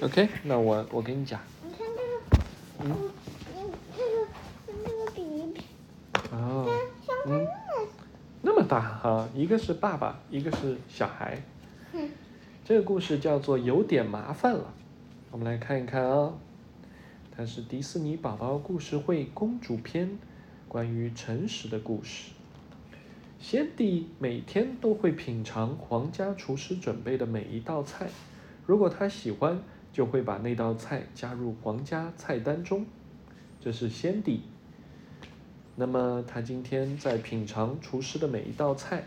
OK，那我我给你讲。你看这个，嗯这个这个比哦，像它嗯那么，那么大哈、一个是爸爸，一个是小孩。嗯，这个故事叫做有点麻烦了。我们来看一看啊、它是迪士尼宝宝故事会公主篇，关于诚实的故事。先帝每天都会品尝皇家厨师准备的每一道菜，如果他喜欢，就会把那道菜加入皇家菜单中。这是先帝。那么他今天在品尝厨师的每一道菜。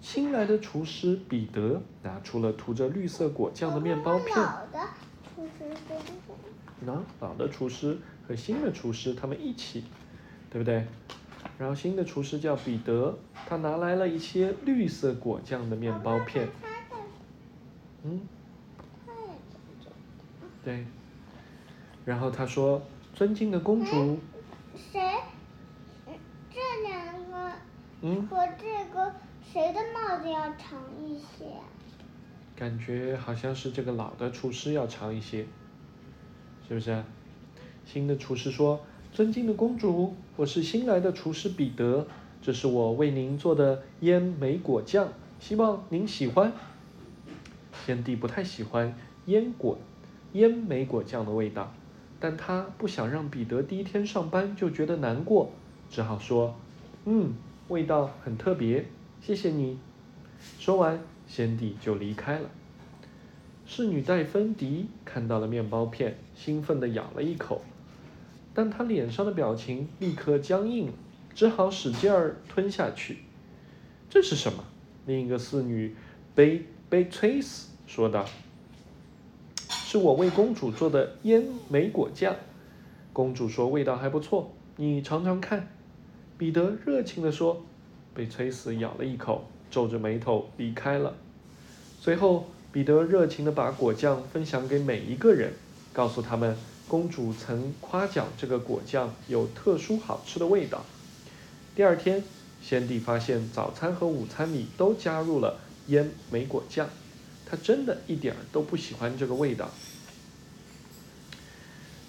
新来的厨师彼得拿出了涂着绿色果酱的面包片。老的厨师老的厨师和新的厨师他们一起，对不对？然后新的厨师叫彼得，他拿来了一些绿色果酱的面包片。嗯，对。然后他说：“尊敬的公主，做。谁？嗯这两个嗯，和这个谁的帽子要长一些？感觉好像是这个老的厨师要长一些，是不是啊？新的厨师说：“尊敬的公主，我是新来的厨师彼得，这是我为您做的腌莓果酱，希望您喜欢。”先帝不太喜欢腌果腌莓果酱的味道，但他不想让彼得第一天上班就觉得难过，只好说：“嗯，味道很特别，谢谢你。”说完，先帝就离开了。侍女戴芬迪看到了面包片，兴奋地咬了一口，但她脸上的表情立刻僵硬了，只好使劲儿吞下去。这是什么？另一个侍女贝贝崔斯说道：“是我为公主做的烟莓果酱。”公主说：“味道还不错，你尝尝看。”彼得热情地说。被崔斯咬了一口，皱着眉头离开了。随后，彼得热情地把果酱分享给每一个人，告诉他们公主曾夸奖这个果酱有特殊好吃的味道。第二天，先帝发现早餐和午餐里都加入了烟莓果酱，他真的一点儿都不喜欢这个味道。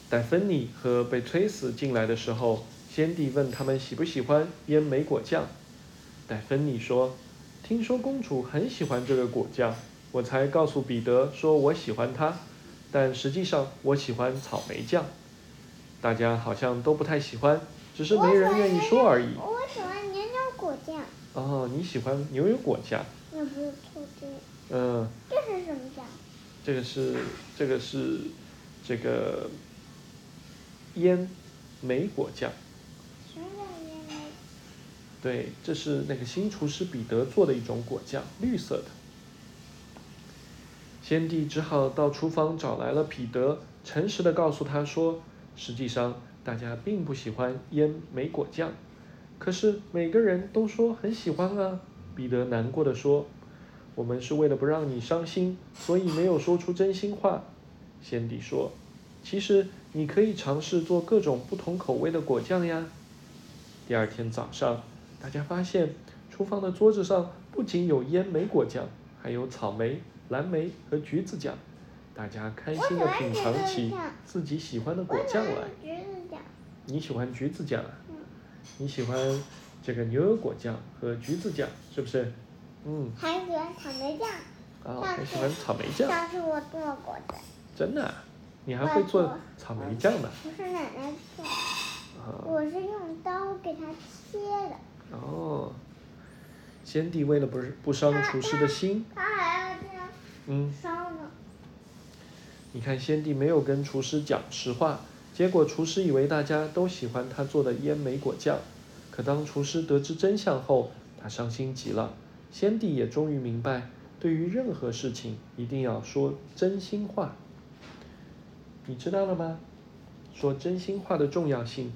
戴芬妮和贝崔斯进来的时候，先帝问他们喜不喜欢腌莓果酱。戴芬妮说：“听说公主很喜欢这个果酱，我才告诉彼得说我喜欢它，但实际上我喜欢草莓酱。大家好像都不太喜欢，只是没人愿意说而已。我喜欢牛油果酱，哦，你喜欢牛油果酱？那不是错这嗯，这是什么酱？这个是这个是这个腌莓果酱。什么叫烟莓？对，这是那个新厨师彼得做的一种果酱，绿色的。先帝只好到厨房找来了彼得，诚实的告诉他说，实际上大家并不喜欢腌莓果酱，可是每个人都说很喜欢啊。彼得难过的说：“我们是为了不让你伤心，所以没有说出真心话。”先帝说：“其实你可以尝试做各种不同口味的果酱呀。”第二天早上，大家发现厨房的桌子上不仅有腌莓果酱，还有草莓、蓝莓和橘子酱。大家开心地品尝起自己喜欢的果酱来。你喜欢橘子酱啊？嗯你喜欢这个牛油果酱和橘子酱，是不是？嗯，还喜欢草莓酱。啊，还喜欢草莓酱，上次我做过的，真的啊？你还会做草莓酱呢？不是奶奶做，啊，我是用刀给它切的。哦，先帝为了不是不伤厨师的心，他还要这样嗯，烧呢。你看先帝没有跟厨师讲实话，结果厨师以为大家都喜欢他做的腌莓果酱，可当厨师得知真相后，他伤心极了。先帝也终于明白，对于任何事情一定要说真心话。你知道了吗？说真心话的重要性。